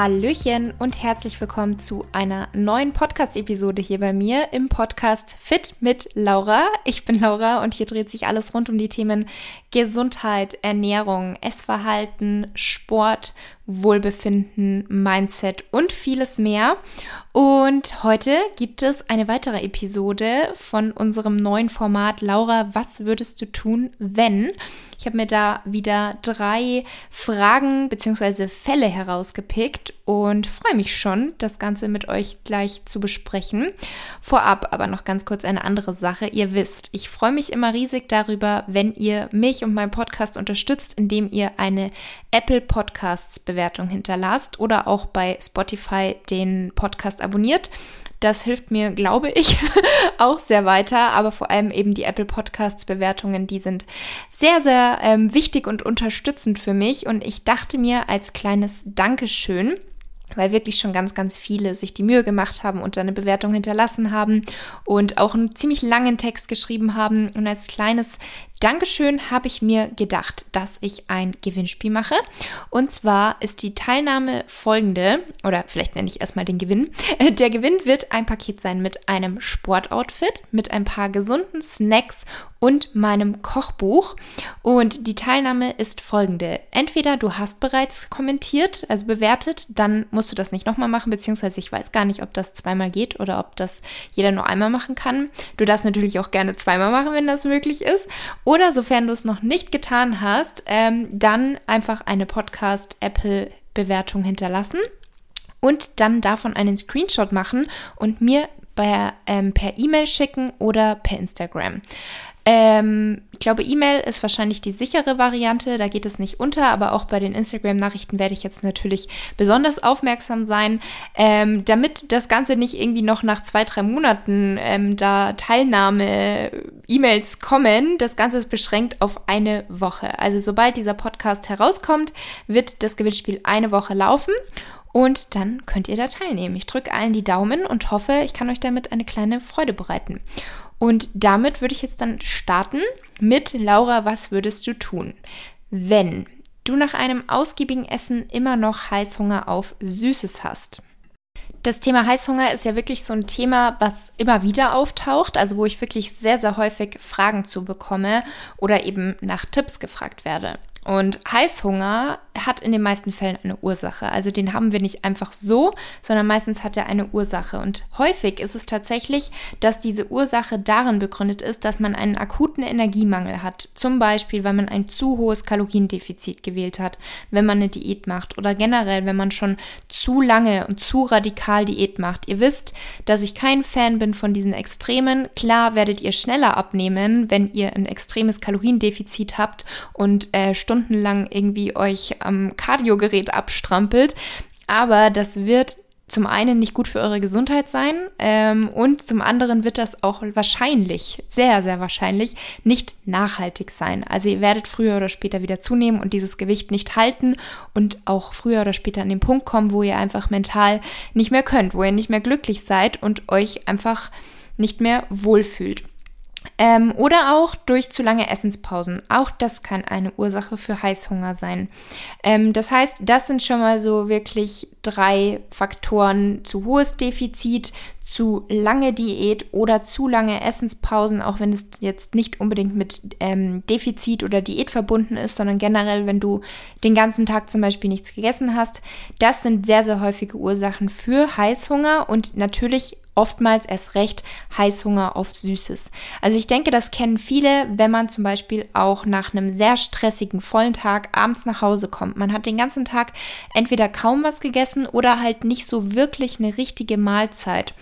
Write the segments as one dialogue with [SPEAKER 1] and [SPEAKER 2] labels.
[SPEAKER 1] Hallöchen und herzlich willkommen zu einer neuen Podcast-Episode hier bei mir im Podcast Fit mit Laura. Ich bin Laura und hier dreht sich alles rund um die Themen Gesundheit, Ernährung, Essverhalten, Sport Wohlbefinden, Mindset und vieles mehr. Und heute gibt es eine weitere Episode von unserem neuen Format Laura, was würdest du tun, wenn? Ich habe mir da wieder drei Fragen bzw. Fälle herausgepickt und freue mich schon, das Ganze mit euch gleich zu besprechen. Vorab aber noch ganz kurz eine andere Sache. Ihr wisst, ich freue mich immer riesig darüber, wenn ihr mich und meinen Podcast unterstützt, indem ihr eine Apple Podcasts Bewertung hinterlasst oder auch bei Spotify den Podcast abonniert. Das hilft mir, glaube ich, auch sehr weiter. Aber vor allem eben die Apple Podcasts Bewertungen, die sind sehr, sehr ähm, wichtig und unterstützend für mich. Und ich dachte mir als kleines Dankeschön, weil wirklich schon ganz, ganz viele sich die Mühe gemacht haben und eine Bewertung hinterlassen haben und auch einen ziemlich langen Text geschrieben haben. Und als kleines Dankeschön habe ich mir gedacht, dass ich ein Gewinnspiel mache. Und zwar ist die Teilnahme folgende, oder vielleicht nenne ich erstmal den Gewinn. Der Gewinn wird ein Paket sein mit einem Sportoutfit, mit ein paar gesunden Snacks und meinem Kochbuch. Und die Teilnahme ist folgende. Entweder du hast bereits kommentiert, also bewertet, dann musst du das nicht nochmal machen, beziehungsweise ich weiß gar nicht, ob das zweimal geht oder ob das jeder nur einmal machen kann. Du darfst natürlich auch gerne zweimal machen, wenn das möglich ist. Oder sofern du es noch nicht getan hast, ähm, dann einfach eine Podcast-Apple-Bewertung hinterlassen und dann davon einen Screenshot machen und mir bei, ähm, per E-Mail schicken oder per Instagram. Ähm, ich glaube, E-Mail ist wahrscheinlich die sichere Variante, da geht es nicht unter, aber auch bei den Instagram-Nachrichten werde ich jetzt natürlich besonders aufmerksam sein, ähm, damit das Ganze nicht irgendwie noch nach zwei, drei Monaten ähm, da Teilnahme-E-Mails kommen. Das Ganze ist beschränkt auf eine Woche. Also sobald dieser Podcast herauskommt, wird das Gewinnspiel eine Woche laufen. Und dann könnt ihr da teilnehmen. Ich drücke allen die Daumen und hoffe, ich kann euch damit eine kleine Freude bereiten. Und damit würde ich jetzt dann starten mit Laura, was würdest du tun, wenn du nach einem ausgiebigen Essen immer noch Heißhunger auf Süßes hast? Das Thema Heißhunger ist ja wirklich so ein Thema, was immer wieder auftaucht, also wo ich wirklich sehr, sehr häufig Fragen zu bekomme oder eben nach Tipps gefragt werde. Und Heißhunger hat in den meisten Fällen eine Ursache. Also den haben wir nicht einfach so, sondern meistens hat er eine Ursache. Und häufig ist es tatsächlich, dass diese Ursache darin begründet ist, dass man einen akuten Energiemangel hat. Zum Beispiel, weil man ein zu hohes Kaloriendefizit gewählt hat, wenn man eine Diät macht oder generell, wenn man schon zu lange und zu radikal Diät macht. Ihr wisst, dass ich kein Fan bin von diesen Extremen. Klar werdet ihr schneller abnehmen, wenn ihr ein extremes Kaloriendefizit habt und äh, Stunden stundenlang irgendwie euch am Kardiogerät abstrampelt. Aber das wird zum einen nicht gut für eure Gesundheit sein ähm, und zum anderen wird das auch wahrscheinlich, sehr, sehr wahrscheinlich, nicht nachhaltig sein. Also ihr werdet früher oder später wieder zunehmen und dieses Gewicht nicht halten und auch früher oder später an den Punkt kommen, wo ihr einfach mental nicht mehr könnt, wo ihr nicht mehr glücklich seid und euch einfach nicht mehr wohlfühlt. Ähm, oder auch durch zu lange Essenspausen. Auch das kann eine Ursache für Heißhunger sein. Ähm, das heißt, das sind schon mal so wirklich drei Faktoren. Zu hohes Defizit, zu lange Diät oder zu lange Essenspausen, auch wenn es jetzt nicht unbedingt mit ähm, Defizit oder Diät verbunden ist, sondern generell, wenn du den ganzen Tag zum Beispiel nichts gegessen hast. Das sind sehr, sehr häufige Ursachen für Heißhunger und natürlich oftmals erst recht Heißhunger auf Süßes. Also ich denke, das kennen viele, wenn man zum Beispiel auch nach einem sehr stressigen, vollen Tag abends nach Hause kommt. Man hat den ganzen Tag entweder kaum was gegessen oder halt nicht so wirklich eine richtige Mahlzeit.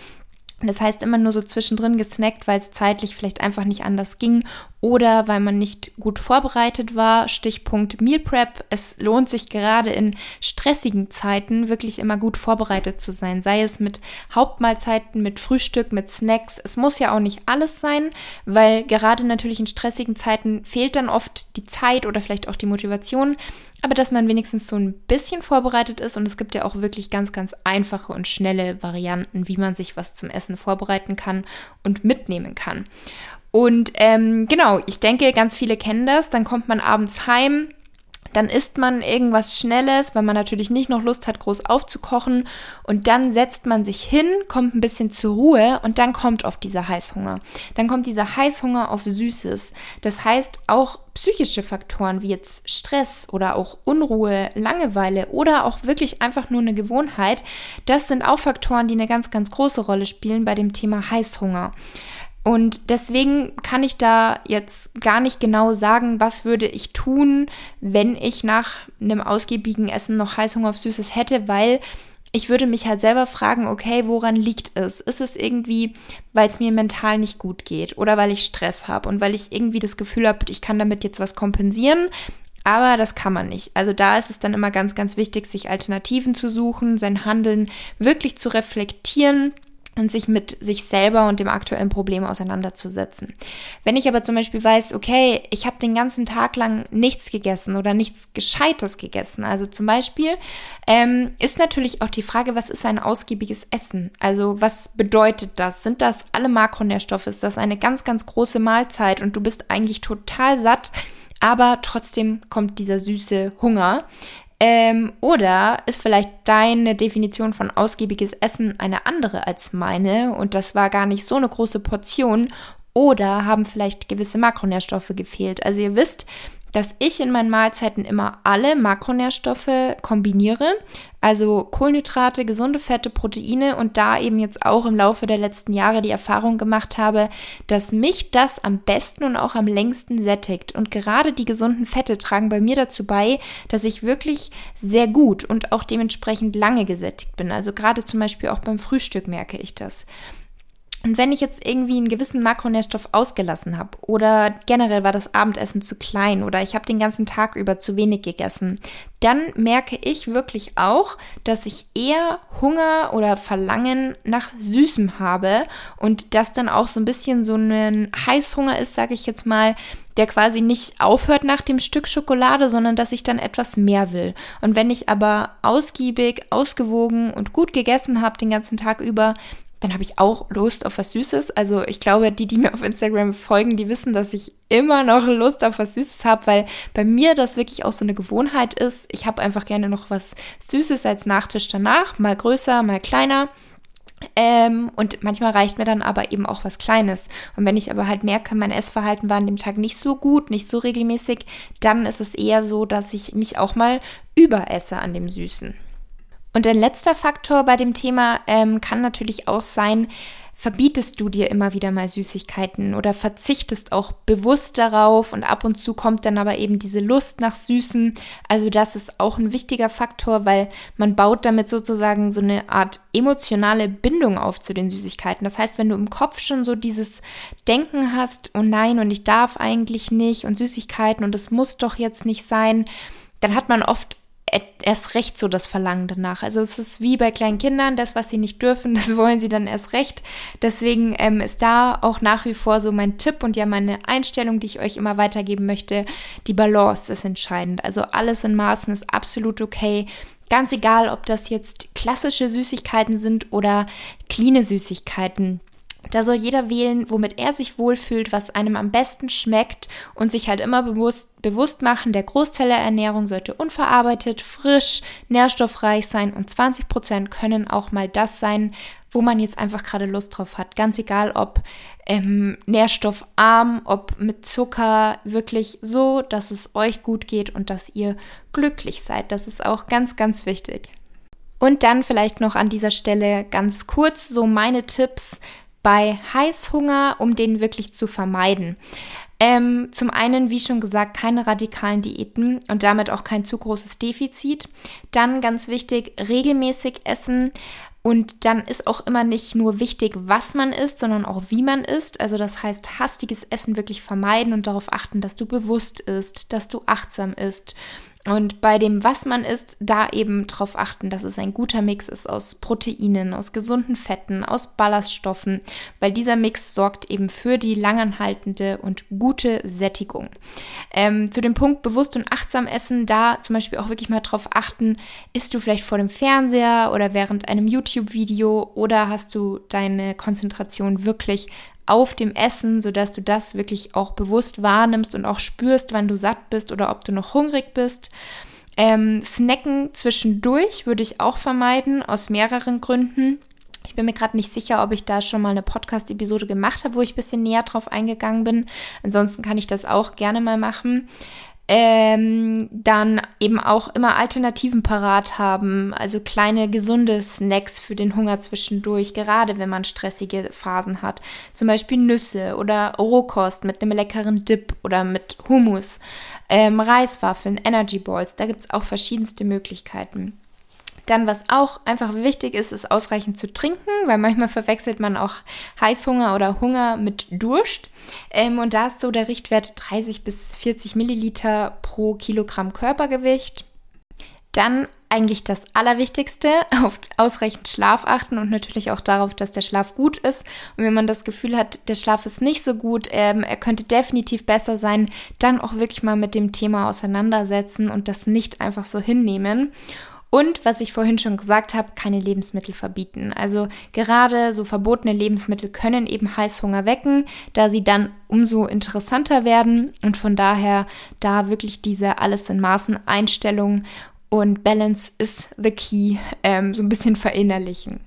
[SPEAKER 1] Das heißt immer nur so zwischendrin gesnackt, weil es zeitlich vielleicht einfach nicht anders ging oder weil man nicht gut vorbereitet war. Stichpunkt Meal Prep. Es lohnt sich gerade in stressigen Zeiten wirklich immer gut vorbereitet zu sein. Sei es mit Hauptmahlzeiten, mit Frühstück, mit Snacks. Es muss ja auch nicht alles sein, weil gerade natürlich in stressigen Zeiten fehlt dann oft die Zeit oder vielleicht auch die Motivation aber dass man wenigstens so ein bisschen vorbereitet ist und es gibt ja auch wirklich ganz, ganz einfache und schnelle Varianten, wie man sich was zum Essen vorbereiten kann und mitnehmen kann. Und ähm, genau, ich denke, ganz viele kennen das. Dann kommt man abends heim, dann isst man irgendwas Schnelles, weil man natürlich nicht noch Lust hat, groß aufzukochen. Und dann setzt man sich hin, kommt ein bisschen zur Ruhe und dann kommt oft dieser Heißhunger. Dann kommt dieser Heißhunger auf Süßes. Das heißt, auch psychische Faktoren wie jetzt Stress oder auch Unruhe, Langeweile oder auch wirklich einfach nur eine Gewohnheit, das sind auch Faktoren, die eine ganz, ganz große Rolle spielen bei dem Thema Heißhunger. Und deswegen kann ich da jetzt gar nicht genau sagen, was würde ich tun, wenn ich nach einem ausgiebigen Essen noch Heißhunger auf Süßes hätte, weil ich würde mich halt selber fragen, okay, woran liegt es? Ist es irgendwie, weil es mir mental nicht gut geht oder weil ich Stress habe und weil ich irgendwie das Gefühl habe, ich kann damit jetzt was kompensieren? Aber das kann man nicht. Also da ist es dann immer ganz, ganz wichtig, sich Alternativen zu suchen, sein Handeln wirklich zu reflektieren und sich mit sich selber und dem aktuellen Problem auseinanderzusetzen. Wenn ich aber zum Beispiel weiß, okay, ich habe den ganzen Tag lang nichts gegessen oder nichts Gescheites gegessen, also zum Beispiel ähm, ist natürlich auch die Frage, was ist ein ausgiebiges Essen? Also was bedeutet das? Sind das alle Makronährstoffe? Ist das eine ganz, ganz große Mahlzeit und du bist eigentlich total satt? aber trotzdem kommt dieser süße Hunger. Ähm, oder ist vielleicht deine Definition von ausgiebiges Essen eine andere als meine und das war gar nicht so eine große Portion oder haben vielleicht gewisse Makronährstoffe gefehlt. Also ihr wisst, dass ich in meinen Mahlzeiten immer alle Makronährstoffe kombiniere, also Kohlenhydrate, gesunde Fette, Proteine und da eben jetzt auch im Laufe der letzten Jahre die Erfahrung gemacht habe, dass mich das am besten und auch am längsten sättigt. Und gerade die gesunden Fette tragen bei mir dazu bei, dass ich wirklich sehr gut und auch dementsprechend lange gesättigt bin. Also gerade zum Beispiel auch beim Frühstück merke ich das. Und wenn ich jetzt irgendwie einen gewissen Makronährstoff ausgelassen habe oder generell war das Abendessen zu klein oder ich habe den ganzen Tag über zu wenig gegessen, dann merke ich wirklich auch, dass ich eher Hunger oder Verlangen nach Süßem habe und das dann auch so ein bisschen so ein Heißhunger ist, sage ich jetzt mal, der quasi nicht aufhört nach dem Stück Schokolade, sondern dass ich dann etwas mehr will. Und wenn ich aber ausgiebig, ausgewogen und gut gegessen habe den ganzen Tag über, dann habe ich auch Lust auf was Süßes. Also ich glaube, die, die mir auf Instagram folgen, die wissen, dass ich immer noch Lust auf was Süßes habe, weil bei mir das wirklich auch so eine Gewohnheit ist. Ich habe einfach gerne noch was Süßes als Nachtisch danach, mal größer, mal kleiner. Ähm, und manchmal reicht mir dann aber eben auch was Kleines. Und wenn ich aber halt merke, mein Essverhalten war an dem Tag nicht so gut, nicht so regelmäßig, dann ist es eher so, dass ich mich auch mal überesse an dem Süßen. Und ein letzter Faktor bei dem Thema ähm, kann natürlich auch sein, verbietest du dir immer wieder mal Süßigkeiten oder verzichtest auch bewusst darauf und ab und zu kommt dann aber eben diese Lust nach Süßem. Also das ist auch ein wichtiger Faktor, weil man baut damit sozusagen so eine Art emotionale Bindung auf zu den Süßigkeiten. Das heißt, wenn du im Kopf schon so dieses Denken hast, oh nein, und ich darf eigentlich nicht und Süßigkeiten und es muss doch jetzt nicht sein, dann hat man oft erst recht so das Verlangen danach. Also es ist wie bei kleinen Kindern, das, was sie nicht dürfen, das wollen sie dann erst recht. Deswegen ähm, ist da auch nach wie vor so mein Tipp und ja meine Einstellung, die ich euch immer weitergeben möchte. Die Balance ist entscheidend. Also alles in Maßen ist absolut okay. Ganz egal, ob das jetzt klassische Süßigkeiten sind oder cleane Süßigkeiten. Da soll jeder wählen, womit er sich wohlfühlt, was einem am besten schmeckt und sich halt immer bewusst, bewusst machen, der Großteil der Ernährung sollte unverarbeitet, frisch, nährstoffreich sein und 20 Prozent können auch mal das sein, wo man jetzt einfach gerade Lust drauf hat. Ganz egal, ob ähm, nährstoffarm, ob mit Zucker, wirklich so, dass es euch gut geht und dass ihr glücklich seid. Das ist auch ganz, ganz wichtig. Und dann vielleicht noch an dieser Stelle ganz kurz so meine Tipps, bei Heißhunger, um den wirklich zu vermeiden. Ähm, zum einen, wie schon gesagt, keine radikalen Diäten und damit auch kein zu großes Defizit. Dann ganz wichtig, regelmäßig essen. Und dann ist auch immer nicht nur wichtig, was man isst, sondern auch wie man isst. Also das heißt, hastiges Essen wirklich vermeiden und darauf achten, dass du bewusst isst, dass du achtsam isst und bei dem, was man isst, da eben darauf achten, dass es ein guter Mix ist aus Proteinen, aus gesunden Fetten, aus Ballaststoffen, weil dieser Mix sorgt eben für die langanhaltende und gute Sättigung. Ähm, zu dem Punkt bewusst und achtsam essen, da zum Beispiel auch wirklich mal darauf achten, isst du vielleicht vor dem Fernseher oder während einem YouTube-Video oder hast du deine Konzentration wirklich auf dem Essen, sodass du das wirklich auch bewusst wahrnimmst und auch spürst, wann du satt bist oder ob du noch hungrig bist. Ähm, Snacken zwischendurch würde ich auch vermeiden, aus mehreren Gründen. Ich bin mir gerade nicht sicher, ob ich da schon mal eine Podcast-Episode gemacht habe, wo ich ein bisschen näher drauf eingegangen bin. Ansonsten kann ich das auch gerne mal machen. Ähm, dann eben auch immer Alternativen parat haben, also kleine gesunde Snacks für den Hunger zwischendurch, gerade wenn man stressige Phasen hat. Zum Beispiel Nüsse oder Rohkost mit einem leckeren Dip oder mit Hummus, ähm, Reiswaffeln, Energy Balls, da gibt es auch verschiedenste Möglichkeiten. Dann, was auch einfach wichtig ist, ist ausreichend zu trinken, weil manchmal verwechselt man auch Heißhunger oder Hunger mit Durst. Ähm, und da ist so der Richtwert 30 bis 40 Milliliter pro Kilogramm Körpergewicht. Dann eigentlich das Allerwichtigste, auf ausreichend Schlaf achten und natürlich auch darauf, dass der Schlaf gut ist. Und wenn man das Gefühl hat, der Schlaf ist nicht so gut, ähm, er könnte definitiv besser sein, dann auch wirklich mal mit dem Thema auseinandersetzen und das nicht einfach so hinnehmen. Und was ich vorhin schon gesagt habe, keine Lebensmittel verbieten. Also gerade so verbotene Lebensmittel können eben Heißhunger wecken, da sie dann umso interessanter werden. Und von daher da wirklich diese alles in Maßen Einstellung und Balance is the key ähm, so ein bisschen verinnerlichen.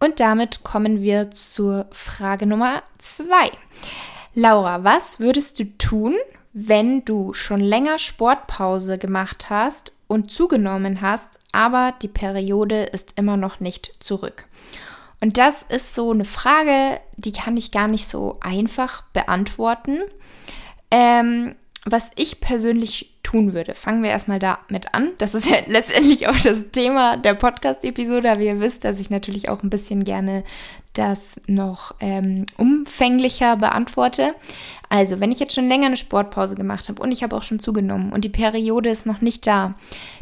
[SPEAKER 1] Und damit kommen wir zur Frage Nummer zwei. Laura, was würdest du tun, wenn du schon länger Sportpause gemacht hast und zugenommen hast, aber die Periode ist immer noch nicht zurück. Und das ist so eine Frage, die kann ich gar nicht so einfach beantworten. Ähm, was ich persönlich tun würde, fangen wir erstmal damit an. Das ist ja letztendlich auch das Thema der Podcast-Episode, aber ihr wisst, dass ich natürlich auch ein bisschen gerne das noch ähm, umfänglicher beantworte. Also, wenn ich jetzt schon länger eine Sportpause gemacht habe und ich habe auch schon zugenommen und die Periode ist noch nicht da,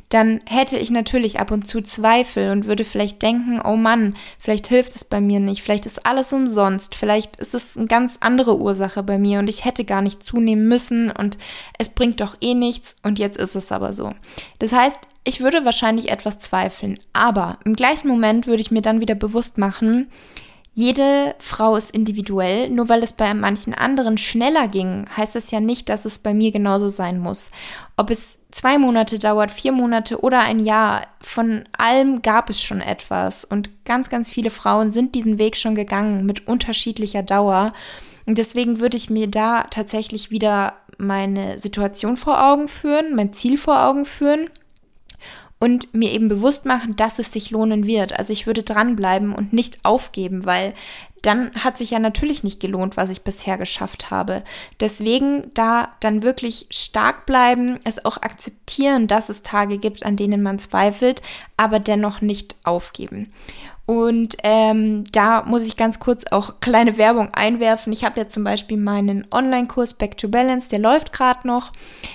[SPEAKER 1] dann hätte ich natürlich ab und zu Zweifel und würde vielleicht denken, oh Mann, vielleicht hilft es bei mir nicht, vielleicht ist alles umsonst, vielleicht ist es eine ganz andere Ursache bei mir und ich hätte gar nicht zunehmen müssen und es bringt doch eh nichts und jetzt ist es aber so. Das heißt, ich würde wahrscheinlich etwas zweifeln, aber im gleichen Moment würde ich mir dann wieder bewusst machen, jede Frau ist individuell. Nur weil es bei manchen anderen schneller ging, heißt das ja nicht, dass es bei mir genauso sein muss. Ob es zwei Monate dauert, vier Monate oder ein Jahr, von allem gab es schon etwas. Und ganz, ganz viele Frauen sind diesen Weg schon gegangen mit unterschiedlicher Dauer. Und deswegen würde ich mir da tatsächlich wieder meine Situation vor Augen führen, mein Ziel vor Augen führen und mir eben bewusst machen, dass es sich lohnen wird. Also ich würde dranbleiben und nicht aufgeben, weil dann hat sich ja natürlich nicht gelohnt, was ich bisher geschafft habe. Deswegen da dann wirklich stark bleiben, es auch akzeptieren, dass es Tage gibt, an denen man zweifelt, aber dennoch nicht aufgeben. Und ähm, da muss ich ganz kurz auch kleine Werbung einwerfen. Ich habe ja zum Beispiel meinen Online-Kurs Back to Balance, der läuft gerade noch.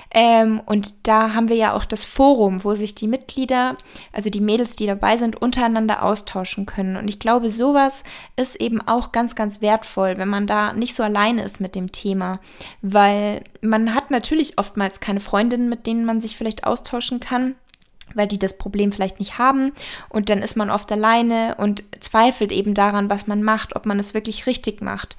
[SPEAKER 1] Ähm, und da haben wir ja auch das Forum, wo sich die Mitglieder, also die Mädels, die dabei sind, untereinander austauschen können. Und ich glaube, sowas ist eben auch ganz, ganz wertvoll, wenn man da nicht so alleine ist mit dem Thema. Weil man hat natürlich oftmals keine Freundinnen, mit denen man sich vielleicht austauschen kann weil die das Problem vielleicht nicht haben und dann ist man oft alleine und zweifelt eben daran, was man macht, ob man es wirklich richtig macht.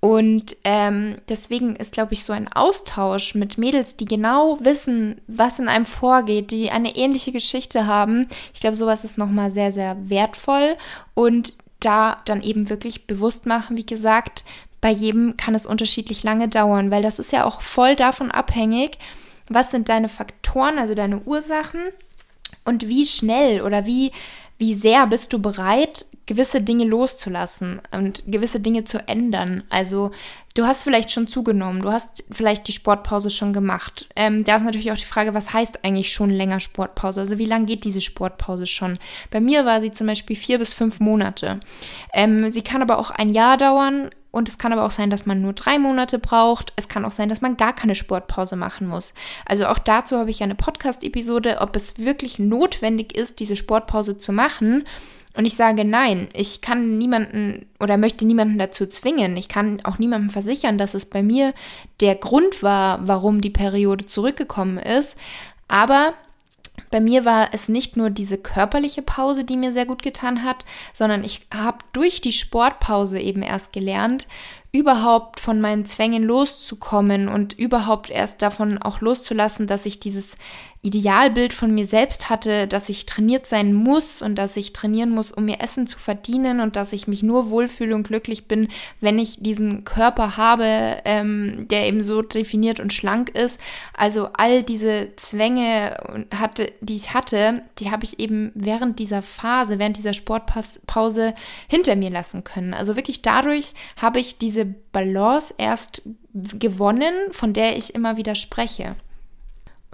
[SPEAKER 1] Und ähm, deswegen ist, glaube ich, so ein Austausch mit Mädels, die genau wissen, was in einem vorgeht, die eine ähnliche Geschichte haben. Ich glaube, sowas ist nochmal sehr, sehr wertvoll und da dann eben wirklich bewusst machen, wie gesagt, bei jedem kann es unterschiedlich lange dauern, weil das ist ja auch voll davon abhängig, was sind deine Faktoren, also deine Ursachen und wie schnell oder wie, wie sehr bist du bereit, gewisse Dinge loszulassen und gewisse Dinge zu ändern. Also du hast vielleicht schon zugenommen, du hast vielleicht die Sportpause schon gemacht. Ähm, da ist natürlich auch die Frage, was heißt eigentlich schon länger Sportpause? Also wie lange geht diese Sportpause schon? Bei mir war sie zum Beispiel vier bis fünf Monate. Ähm, sie kann aber auch ein Jahr dauern. Und es kann aber auch sein, dass man nur drei Monate braucht. Es kann auch sein, dass man gar keine Sportpause machen muss. Also auch dazu habe ich eine Podcast-Episode, ob es wirklich notwendig ist, diese Sportpause zu machen. Und ich sage nein, ich kann niemanden oder möchte niemanden dazu zwingen. Ich kann auch niemandem versichern, dass es bei mir der Grund war, warum die Periode zurückgekommen ist. Aber Bei mir war es nicht nur diese körperliche Pause, die mir sehr gut getan hat, sondern ich habe durch die Sportpause eben erst gelernt, überhaupt von meinen Zwängen loszukommen und überhaupt erst davon auch loszulassen, dass ich dieses Idealbild von mir selbst hatte, dass ich trainiert sein muss und dass ich trainieren muss, um mir Essen zu verdienen und dass ich mich nur wohlfühle und glücklich bin, wenn ich diesen Körper habe, ähm, der eben so definiert und schlank ist. Also all diese Zwänge hatte, die ich hatte, die habe ich eben während dieser Phase, während dieser Sportpause hinter mir lassen können. Also wirklich dadurch habe ich diese Balance erst gewonnen, von der ich immer wieder spreche.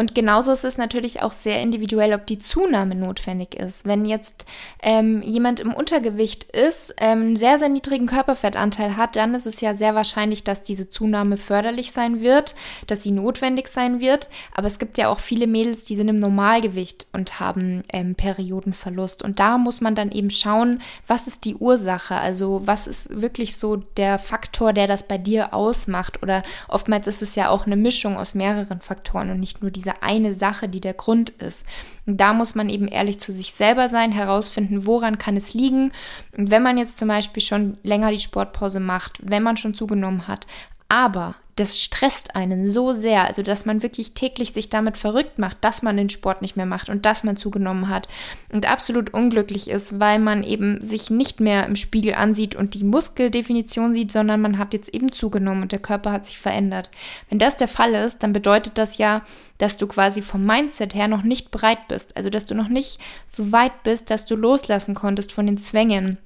[SPEAKER 1] Und genauso ist es natürlich auch sehr individuell, ob die Zunahme notwendig ist. Wenn jetzt ähm, jemand im Untergewicht ist, ähm, einen sehr, sehr niedrigen Körperfettanteil hat, dann ist es ja sehr wahrscheinlich, dass diese Zunahme förderlich sein wird, dass sie notwendig sein wird. Aber es gibt ja auch viele Mädels, die sind im Normalgewicht und haben ähm, Periodenverlust. Und da muss man dann eben schauen, was ist die Ursache? Also was ist wirklich so der Faktor, der das bei dir ausmacht? Oder oftmals ist es ja auch eine Mischung aus mehreren Faktoren und nicht nur die eine Sache, die der Grund ist. Und da muss man eben ehrlich zu sich selber sein, herausfinden, woran kann es liegen. Und wenn man jetzt zum Beispiel schon länger die Sportpause macht, wenn man schon zugenommen hat, aber das stresst einen so sehr, also dass man wirklich täglich sich damit verrückt macht, dass man den Sport nicht mehr macht und dass man zugenommen hat und absolut unglücklich ist, weil man eben sich nicht mehr im Spiegel ansieht und die Muskeldefinition sieht, sondern man hat jetzt eben zugenommen und der Körper hat sich verändert. Wenn das der Fall ist, dann bedeutet das ja, dass du quasi vom Mindset her noch nicht bereit bist, also dass du noch nicht so weit bist, dass du loslassen konntest von den Zwängen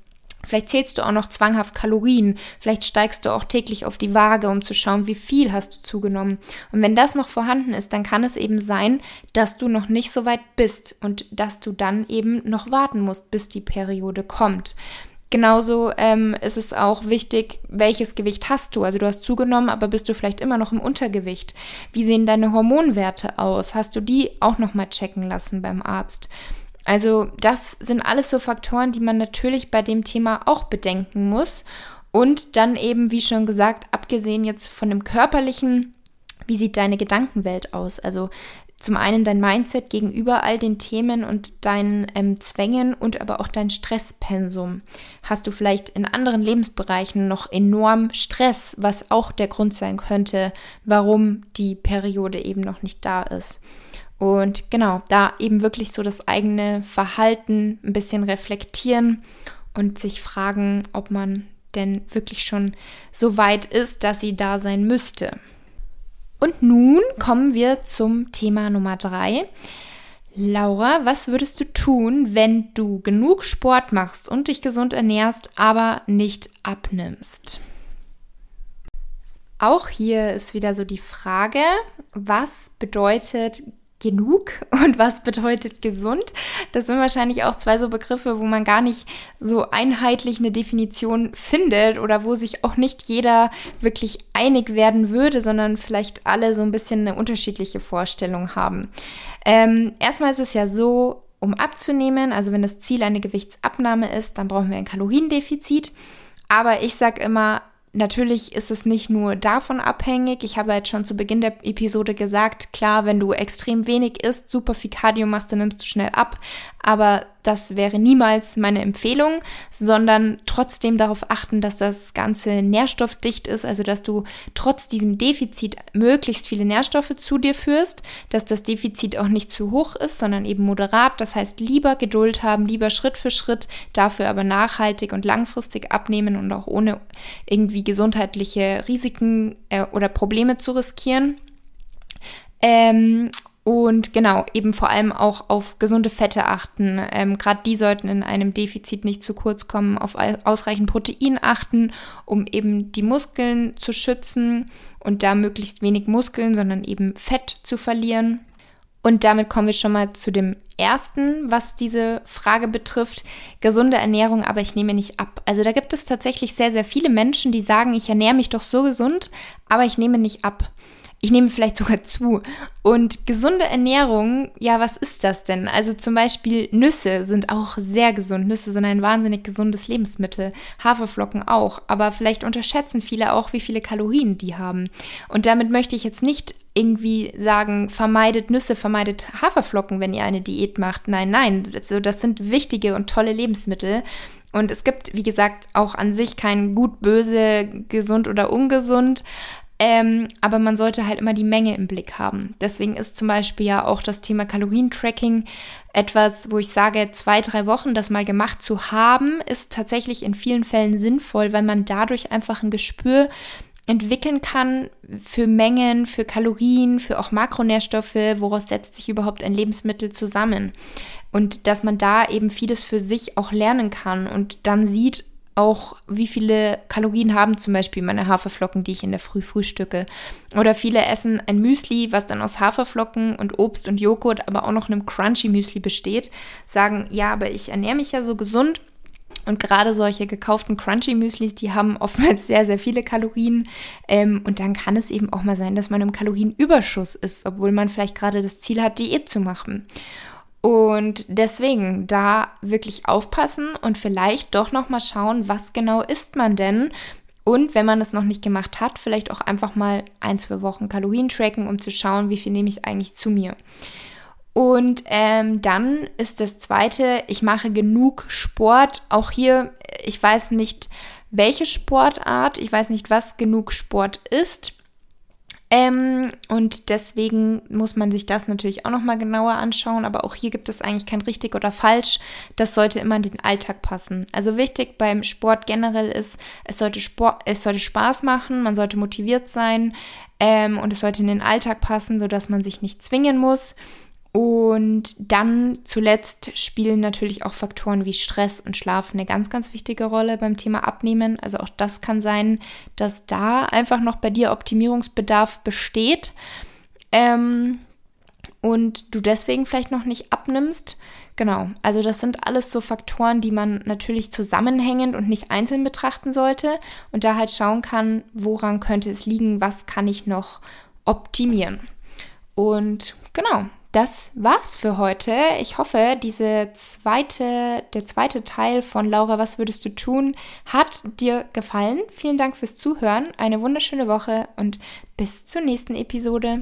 [SPEAKER 1] Vielleicht zählst du auch noch zwanghaft Kalorien. Vielleicht steigst du auch täglich auf die Waage, um zu schauen, wie viel hast du zugenommen. Und wenn das noch vorhanden ist, dann kann es eben sein, dass du noch nicht so weit bist und dass du dann eben noch warten musst, bis die Periode kommt. Genauso ähm, ist es auch wichtig, welches Gewicht hast du. Also du hast zugenommen, aber bist du vielleicht immer noch im Untergewicht. Wie sehen deine Hormonwerte aus? Hast du die auch noch mal checken lassen beim Arzt? Also das sind alles so Faktoren, die man natürlich bei dem Thema auch bedenken muss. Und dann eben, wie schon gesagt, abgesehen jetzt von dem körperlichen, wie sieht deine Gedankenwelt aus? Also zum einen dein Mindset gegenüber all den Themen und deinen ähm, Zwängen und aber auch dein Stresspensum. Hast du vielleicht in anderen Lebensbereichen noch enorm Stress, was auch der Grund sein könnte, warum die Periode eben noch nicht da ist? Und genau, da eben wirklich so das eigene Verhalten ein bisschen reflektieren und sich fragen, ob man denn wirklich schon so weit ist, dass sie da sein müsste. Und nun kommen wir zum Thema Nummer drei. Laura, was würdest du tun, wenn du genug Sport machst und dich gesund ernährst, aber nicht abnimmst? Auch hier ist wieder so die Frage, was bedeutet genug und was bedeutet gesund? Das sind wahrscheinlich auch zwei so Begriffe, wo man gar nicht so einheitlich eine Definition findet oder wo sich auch nicht jeder wirklich einig werden würde, sondern vielleicht alle so ein bisschen eine unterschiedliche Vorstellung haben. Ähm, erstmal ist es ja so, um abzunehmen, also wenn das Ziel eine Gewichtsabnahme ist, dann brauchen wir ein Kaloriendefizit. Aber ich sage immer, Natürlich ist es nicht nur davon abhängig. Ich habe jetzt schon zu Beginn der Episode gesagt, klar, wenn du extrem wenig isst, super viel Cardio machst, dann nimmst du schnell ab. Aber das wäre niemals meine Empfehlung, sondern trotzdem darauf achten, dass das Ganze nährstoffdicht ist, also dass du trotz diesem Defizit möglichst viele Nährstoffe zu dir führst, dass das Defizit auch nicht zu hoch ist, sondern eben moderat. Das heißt, lieber Geduld haben, lieber Schritt für Schritt, dafür aber nachhaltig und langfristig abnehmen und auch ohne irgendwie gesundheitliche Risiken äh, oder Probleme zu riskieren. Ähm, und genau, eben vor allem auch auf gesunde Fette achten. Ähm, Gerade die sollten in einem Defizit nicht zu kurz kommen, auf ausreichend Protein achten, um eben die Muskeln zu schützen und da möglichst wenig Muskeln, sondern eben Fett zu verlieren. Und damit kommen wir schon mal zu dem ersten, was diese Frage betrifft. Gesunde Ernährung, aber ich nehme nicht ab. Also da gibt es tatsächlich sehr, sehr viele Menschen, die sagen, ich ernähre mich doch so gesund, aber ich nehme nicht ab. Ich nehme vielleicht sogar zu. Und gesunde Ernährung, ja, was ist das denn? Also zum Beispiel Nüsse sind auch sehr gesund. Nüsse sind ein wahnsinnig gesundes Lebensmittel. Haferflocken auch. Aber vielleicht unterschätzen viele auch, wie viele Kalorien die haben. Und damit möchte ich jetzt nicht irgendwie sagen, vermeidet Nüsse, vermeidet Haferflocken, wenn ihr eine Diät macht. Nein, nein, also das sind wichtige und tolle Lebensmittel. Und es gibt, wie gesagt, auch an sich kein gut, böse, gesund oder ungesund. Ähm, aber man sollte halt immer die Menge im Blick haben. Deswegen ist zum Beispiel ja auch das Thema Kalorientracking etwas, wo ich sage, zwei, drei Wochen das mal gemacht zu haben, ist tatsächlich in vielen Fällen sinnvoll, weil man dadurch einfach ein Gespür entwickeln kann für Mengen, für Kalorien, für auch Makronährstoffe, woraus setzt sich überhaupt ein Lebensmittel zusammen. Und dass man da eben vieles für sich auch lernen kann und dann sieht, auch, wie viele Kalorien haben zum Beispiel meine Haferflocken, die ich in der Früh frühstücke. Oder viele essen ein Müsli, was dann aus Haferflocken und Obst und Joghurt, aber auch noch einem Crunchy Müsli besteht, sagen, ja, aber ich ernähre mich ja so gesund und gerade solche gekauften Crunchy-Müslis, die haben oftmals sehr, sehr viele Kalorien. Ähm, und dann kann es eben auch mal sein, dass man im Kalorienüberschuss ist, obwohl man vielleicht gerade das Ziel hat, Diät zu machen. Und deswegen da wirklich aufpassen und vielleicht doch noch mal schauen, was genau isst man denn? Und wenn man es noch nicht gemacht hat, vielleicht auch einfach mal ein, zwei Wochen Kalorien tracken, um zu schauen, wie viel nehme ich eigentlich zu mir. Und ähm, dann ist das zweite, ich mache genug Sport. Auch hier, ich weiß nicht, welche Sportart, ich weiß nicht, was genug Sport ist. Ähm, und deswegen muss man sich das natürlich auch nochmal genauer anschauen. Aber auch hier gibt es eigentlich kein richtig oder falsch. Das sollte immer in den Alltag passen. Also wichtig beim Sport generell ist, es sollte, Sport, es sollte Spaß machen, man sollte motiviert sein ähm, und es sollte in den Alltag passen, sodass man sich nicht zwingen muss. Und dann zuletzt spielen natürlich auch Faktoren wie Stress und Schlaf eine ganz, ganz wichtige Rolle beim Thema Abnehmen. Also auch das kann sein, dass da einfach noch bei dir Optimierungsbedarf besteht ähm, und du deswegen vielleicht noch nicht abnimmst. Genau, also das sind alles so Faktoren, die man natürlich zusammenhängend und nicht einzeln betrachten sollte und da halt schauen kann, woran könnte es liegen, was kann ich noch optimieren. Und genau, das war's für heute. Ich hoffe, diese zweite, der zweite Teil von Laura, was würdest du tun, hat dir gefallen. Vielen Dank fürs Zuhören. Eine wunderschöne Woche und bis zur nächsten Episode.